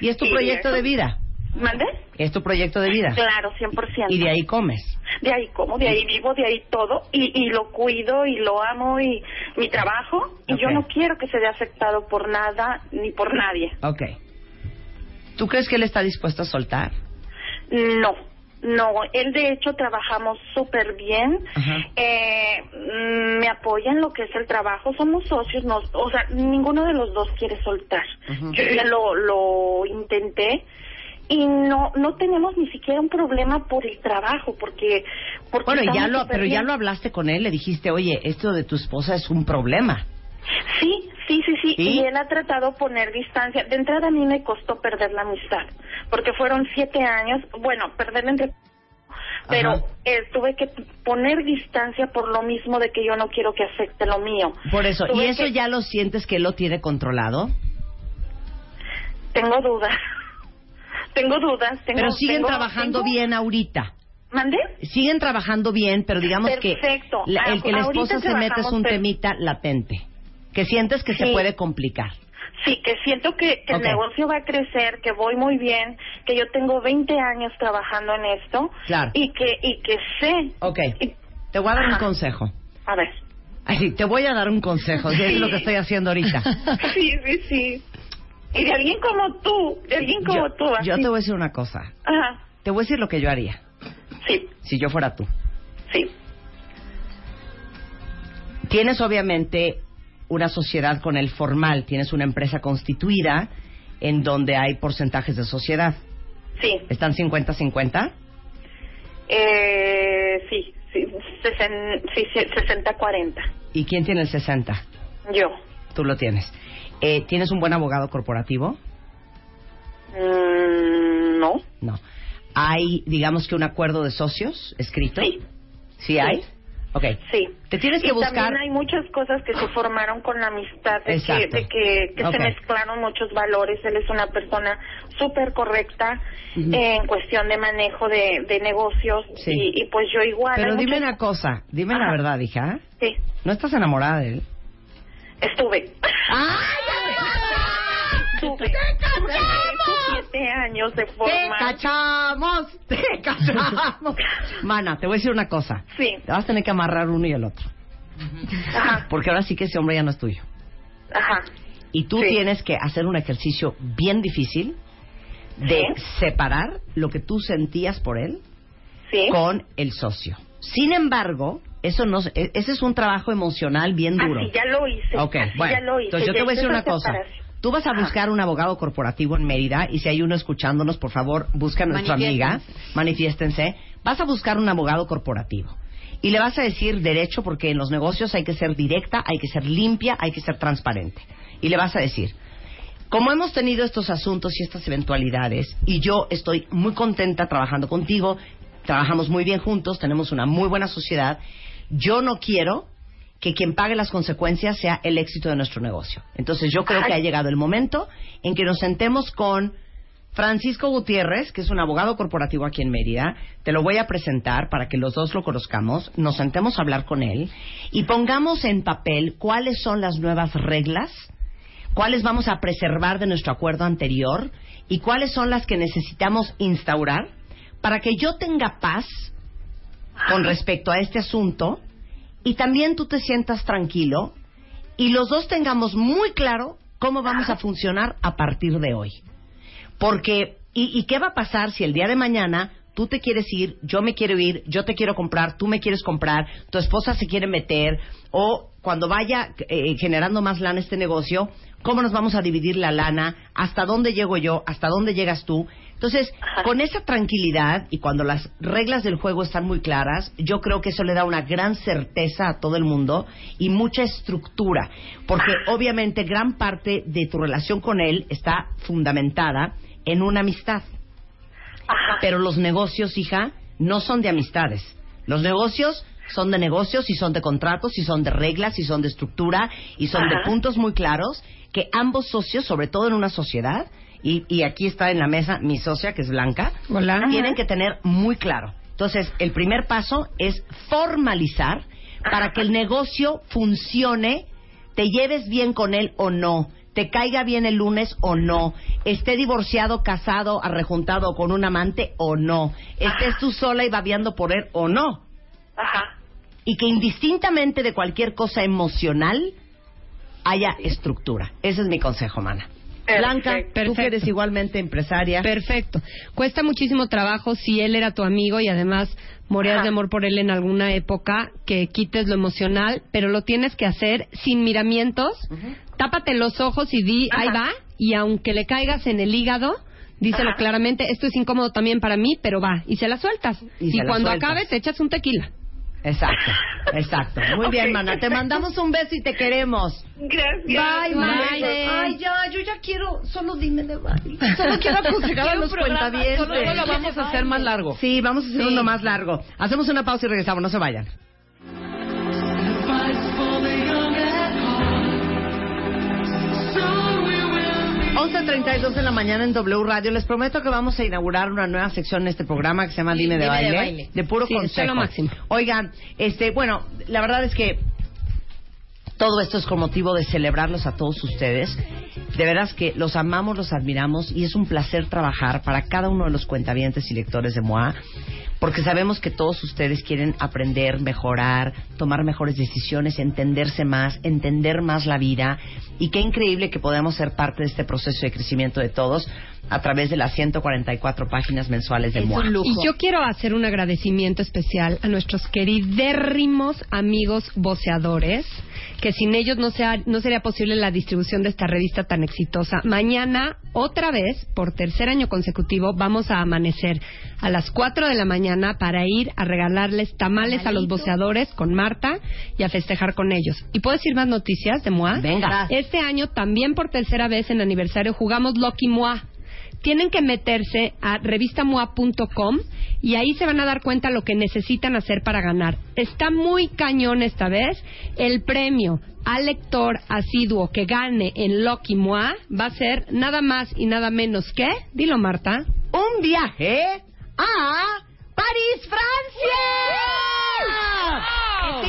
¿Y es tu proyecto eso- de vida? ¿Mandé? ¿Es tu proyecto de vida? Claro, 100%. Y de ahí comes. De ahí como, de ahí vivo, de ahí todo, y, y lo cuido y lo amo y mi trabajo, y yo no quiero que se vea afectado por nada ni por nadie. Ok. ¿Tú crees que él está dispuesto a soltar? No, No, él de hecho trabajamos súper bien. Eh, me apoya en lo que es el trabajo. Somos socios, nos, o sea, ninguno de los dos quiere soltar. Yo ya lo, lo intenté y no no tenemos ni siquiera un problema por el trabajo porque, porque Bueno, ya lo, pero ya lo hablaste con él, le dijiste, oye, esto de tu esposa es un problema. Sí, sí, sí, sí. ¿Y? Y él ha tratado poner distancia. De entrada a mí me costó perder la amistad, porque fueron siete años, bueno, perderla entre... Pero eh, tuve que poner distancia por lo mismo de que yo no quiero que afecte lo mío. Por eso, ¿y eso que- ya lo sientes que él lo tiene controlado? Tengo dudas. tengo dudas. Tengo, pero siguen tengo- trabajando tengo- bien ahorita. ¿Mande? Siguen trabajando bien, pero digamos Perfecto. que la- el que la esposa se mete es un temita latente, que sientes que se Sí. puede complicar. Sí, que siento que, el negocio va a crecer, que voy muy bien, que yo tengo 20 años trabajando en esto Claro. y que y que sé. Ok, te voy a dar un consejo. A ver. Así, te voy a dar un consejo, y es Sí. lo que estoy haciendo ahorita. [laughs] Sí, sí, sí. Y de alguien como tú, de alguien como yo, tú. así. yo te voy a decir una cosa. Ajá. Te voy a decir lo que yo haría. Sí. Si yo fuera tú. Sí. Tienes obviamente una sociedad con el formal, tienes una empresa constituida en donde hay porcentajes de sociedad. Sí. ¿Están 50-50? Eh, sí, sí, sesen- sí, sí, 60-40. ¿Y quién tiene el 60? Yo. Tú lo tienes. Eh, ¿Tienes un buen abogado corporativo? Mm, no. No. ¿Hay, digamos que un acuerdo de socios escrito? Sí. ¿Sí hay? Ok. Sí. Te tienes que y buscar. También hay muchas cosas que se formaron con la amistad, de Exacto. que, de que, que okay. se mezclaron muchos valores. Él es una persona súper correcta uh eh, -huh. en cuestión de manejo de, de negocios sí. y, y, pues yo igual. Pero dime muchas... una cosa, dime Ajá. la verdad, hija. Sí. ¿No estás enamorada de él? Estuve. ¡Ah! ¡Ya Estuve. 20 años de forma... ¡Te cachamos! ¡Te [laughs] cachamos! Mana, te voy a decir una cosa. Sí. Te vas a tener que amarrar uno y el otro. Ajá. Porque ahora sí que ese hombre ya no es tuyo. Ajá. Y tú sí. tienes que hacer un ejercicio bien difícil de ¿Sí? separar lo que tú sentías por él ¿Sí? con el socio. Sin embargo, eso no, e, ese es un trabajo emocional bien ah, duro. Así ya lo hice. Okay, bueno, ya lo hice. Entonces yo te voy a decir una cosa. Tú vas a buscar un abogado corporativo en Mérida y si hay uno escuchándonos, por favor, busca a nuestra amiga, manifiéstense. Vas a buscar un abogado corporativo y le vas a decir derecho porque en los negocios hay que ser directa, hay que ser limpia, hay que ser transparente. Y le vas a decir, como hemos tenido estos asuntos y estas eventualidades, y yo estoy muy contenta trabajando contigo, trabajamos muy bien juntos, tenemos una muy buena sociedad, yo no quiero que quien pague las consecuencias sea el éxito de nuestro negocio. Entonces yo creo que ha llegado el momento en que nos sentemos con Francisco Gutiérrez, que es un abogado corporativo aquí en Mérida, te lo voy a presentar para que los dos lo conozcamos, nos sentemos a hablar con él y pongamos en papel cuáles son las nuevas reglas, cuáles vamos a preservar de nuestro acuerdo anterior y cuáles son las que necesitamos instaurar para que yo tenga paz con respecto a este asunto y también tú te sientas tranquilo y los dos tengamos muy claro cómo vamos a funcionar a partir de hoy. Porque, ¿y, y qué va a pasar si el día de mañana tú te quieres ir, yo me quiero ir, yo te quiero comprar, tú me quieres comprar, tu esposa se quiere meter, o cuando vaya eh, generando más lana este negocio, ¿cómo nos vamos a dividir la lana? ¿Hasta dónde llego yo? ¿Hasta dónde llegas tú? Entonces, con esa tranquilidad y cuando las reglas del juego están muy claras, yo creo que eso le da una gran certeza a todo el mundo y mucha estructura, porque obviamente gran parte de tu relación con él está fundamentada en una amistad. Pero los negocios, hija, no son de amistades. Los negocios son de negocios y son de contratos y son de reglas y son de estructura y son de Ajá. puntos muy claros que ambos socios, sobre todo en una sociedad, y, y aquí está en la mesa mi socia que es Blanca, tienen que tener muy claro. Entonces, el primer paso es formalizar para que el negocio funcione, te lleves bien con él o no, te caiga bien el lunes o no, esté divorciado, casado, arrejuntado con un amante o no, estés tú sola y babeando por él o no. Y que indistintamente de cualquier cosa emocional haya estructura. Ese es mi consejo, mana. Blanca, tú que eres igualmente empresaria. Perfecto. Cuesta muchísimo trabajo si él era tu amigo y además morías de amor por él en alguna época, que quites lo emocional, pero lo tienes que hacer sin miramientos. Tápate los ojos y di, ahí va, y aunque le caigas en el hígado, díselo claramente, esto es incómodo también para mí, pero va, y se la sueltas. Y cuando sueltas. acabe te echas un tequila. Exacto, exacto. Muy bien, mana. Te mandamos un beso y te queremos. Gracias. Bye. Ay, ya, yo ya quiero. Solo dime de bye. Solo quiero aconsejar a los cuentavientes. Solo lo vamos a hacer más largo. Sí, vamos a hacer uno más largo. Hacemos una pausa y regresamos. No se vayan. 11.32 de la mañana en W Radio. Les prometo que vamos a inaugurar una nueva sección en este programa que se llama Dime de, Dime de baile, baile. de puro Sí, consejo. lo máximo. Oigan, este, bueno, la verdad es que todo esto es con motivo de celebrarlos a todos ustedes. De veras que los amamos, los admiramos y es un placer trabajar para cada uno de los cuentavientes y lectores de MOA, porque sabemos que todos ustedes quieren aprender, mejorar, tomar mejores decisiones, entenderse más, entender más la vida. Y qué increíble que podamos ser parte de este proceso de crecimiento de todos a través de las 144 páginas mensuales de MOA. Y yo quiero hacer un agradecimiento especial a nuestros queridérrimos amigos voceadores, que sin ellos no, sea, no sería posible la distribución de esta revista tan exitosa. Mañana, otra vez, por tercer año consecutivo, vamos a amanecer a las 4 de la mañana para ir a regalarles tamales a los voceadores con Marta y a festejar con ellos. ¿Y puedo decir más noticias de MOA? Venga. Este año, también por tercera vez en aniversario, jugamos Lucky MOA tienen que meterse a revistamoa.com y ahí se van a dar cuenta lo que necesitan hacer para ganar. Está muy cañón esta vez. El premio al lector asiduo que gane en Lucky Moa va a ser nada más y nada menos que, dilo Marta, un viaje a París, Francia.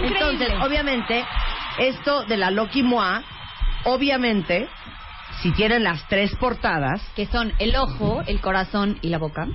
Entonces, obviamente, esto de la Loki Moi, obviamente, si tienen las tres portadas, Que son el ojo, el corazón y la boca.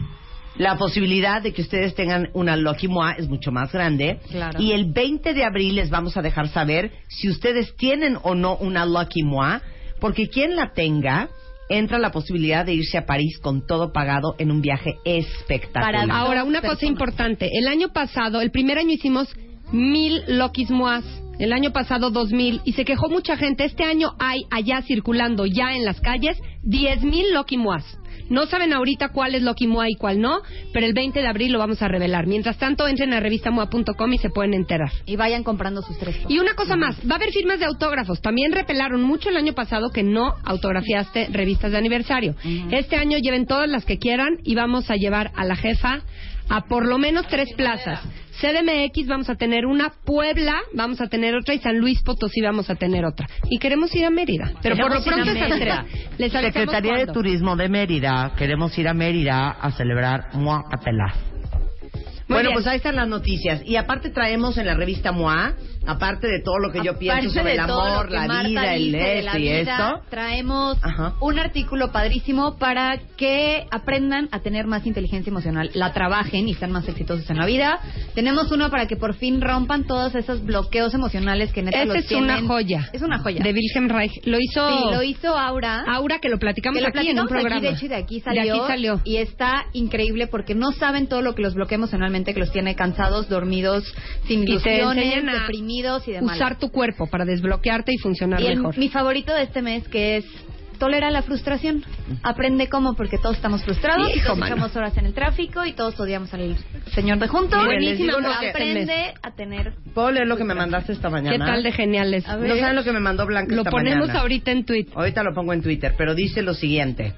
la posibilidad de que ustedes tengan una Lucky Moi es mucho más grande. Claro. Y el 20 de abril les vamos a dejar saber si ustedes tienen o no una Lucky Moi, porque quien la tenga entra la posibilidad de irse a París con todo pagado en un viaje espectacular. Ahora, una cosa importante. El año pasado, el primer año hicimos mil Lokis Moas. El año pasado dos mil. Y se quejó mucha gente. Este año hay allá circulando ya en las calles diez mil Loki Moas. No saben ahorita cuál es Loki Moa y cuál no, pero el 20 de abril lo vamos a revelar. Mientras tanto, entren a revistamoa.com y se pueden enterar. Y vayan comprando sus tres. Y una cosa más, va a haber firmas de autógrafos. También repelaron mucho el año pasado que no autografiaste revistas de aniversario. Este año lleven todas las que quieran y vamos a llevar a la jefa a por lo menos tres plazas. CDMX vamos a tener una, Puebla vamos a tener otra y San Luis Potosí vamos a tener otra. Y queremos ir a Mérida. Pero por lo a pronto. Les avisamos Secretaría de. Turismo de Mérida, queremos ir a Mérida a celebrar Moa. Muy Bueno, bien. pues ahí están las noticias. Y aparte traemos en la revista MOA, aparte de todo lo que yo pienso Aparte sobre de el amor, la Marta vida, el de esto y vida, esto. Traemos un artículo padrísimo para que aprendan a tener más inteligencia emocional, la trabajen y sean más exitosos en la vida. Tenemos uno para que por fin rompan todos esos bloqueos emocionales que neta Esta los es tienen. una joya. Es una joya. De Wilhelm Reich. Lo hizo... Sí, lo hizo Aura. Aura, que lo platicamos Que lo aquí en un programa. Aquí, de hecho, y de aquí De salió. aquí salió. Y está increíble porque no saben todo lo que los bloquea emocionalmente, que los tiene cansados, dormidos, sin ilusiones, a deprimidos y demás. Usar tu cuerpo para desbloquearte y funcionar Y el- mejor. mi favorito de este mes que es tolera la frustración. Aprende cómo, porque todos estamos frustrados, y Hijo, todos mano. echamos horas en el tráfico y todos odiamos al señor de junto. Lo que- aprende a tener. ¿Puedo leer lo que me mandaste esta mañana? ¿Qué tal de geniales? No saben lo que me mandó Blanca Lo esta ponemos mañana. ahorita en tweet. Ahorita lo pongo en Twitter, pero dice lo siguiente.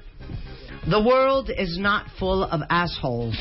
The world is not full of assholes,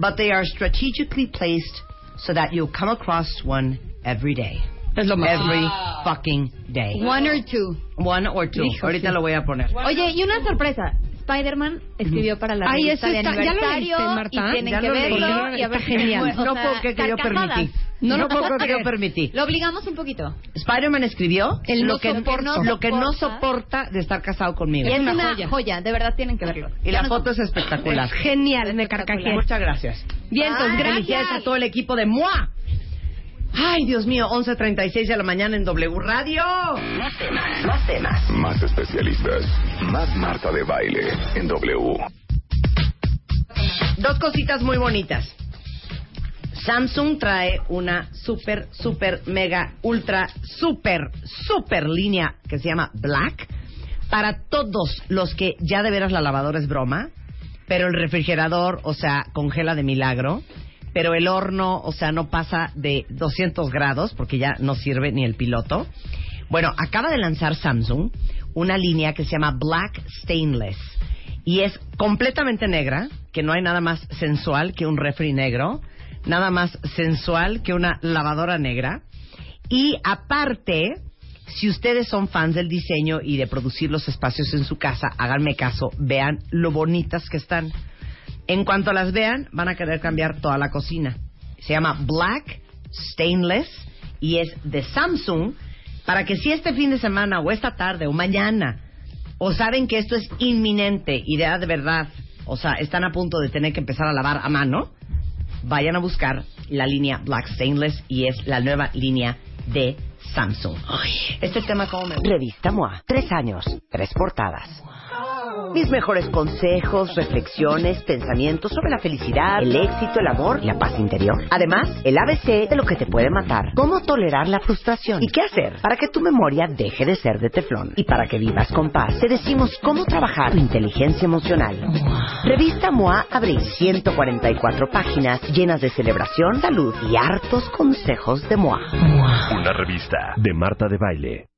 but they are strategically placed so that you'll come across one every day. Es lo más. Every fucking day. One or two. One or two. Hijo, Ahorita sí. lo voy a poner. Oye, y una sorpresa. Spider-Man escribió para la Ay, revista eso de está- ¿ya lo aniversario leíste, Marta? y tienen Ya que lo leí. verlo y a Está ver genial. No sea, puedo creer que yo permití. No, No lo puedo creer que yo permití. Lo obligamos un poquito. Spider-Man escribió El lo, no que, soporta. lo que no soporta. de estar casado conmigo. Y es una, joya. de verdad tienen que verlo. Y la foto es espectacular. Es genial, me carcajé. Muchas gracias. Bien, entonces, Ah, gracias. Felicidades a todo el equipo de MOA. Ay, Dios mío, 11.36 de la mañana en W Radio. Más temas, más temas. Más especialistas. Más Marta de Baile en W. Dos cositas muy bonitas. Samsung trae una super, super, mega, ultra, super, super línea que se llama Black para todos los que ya de veras la lavadora es broma, pero el refrigerador, o sea, congela de milagro, pero el horno, o sea, no pasa de 200 grados porque ya no sirve ni el piloto. Bueno, acaba de lanzar Samsung una línea que se llama Black Stainless y es completamente negra, que no hay nada más sensual que un refri negro, nada más sensual que una lavadora negra. Y aparte, si ustedes son fans del diseño y de producir los espacios en su casa, háganme caso, vean lo bonitas que están. En cuanto las vean, van a querer cambiar toda la cocina. Se llama Black Stainless y es de Samsung para que si este fin de semana o esta tarde o mañana o saben que esto es inminente y de verdad, o sea, están a punto de tener que empezar a lavar a mano, vayan a buscar la línea Black Stainless y es la nueva línea de Samsung. este tema como me... Revista MOA. Tres años, tres portadas. Mis mejores consejos, reflexiones, pensamientos sobre la felicidad, el éxito, el amor y la paz interior. Además, el ABC de lo que te puede matar. Cómo tolerar la frustración y qué hacer para que tu memoria deje de ser de teflón. Y para que vivas con paz, te decimos cómo trabajar tu inteligencia emocional. Revista MOA Abril. 144 páginas llenas de celebración, salud y hartos consejos de MOA. Una revista de Marta de Baile.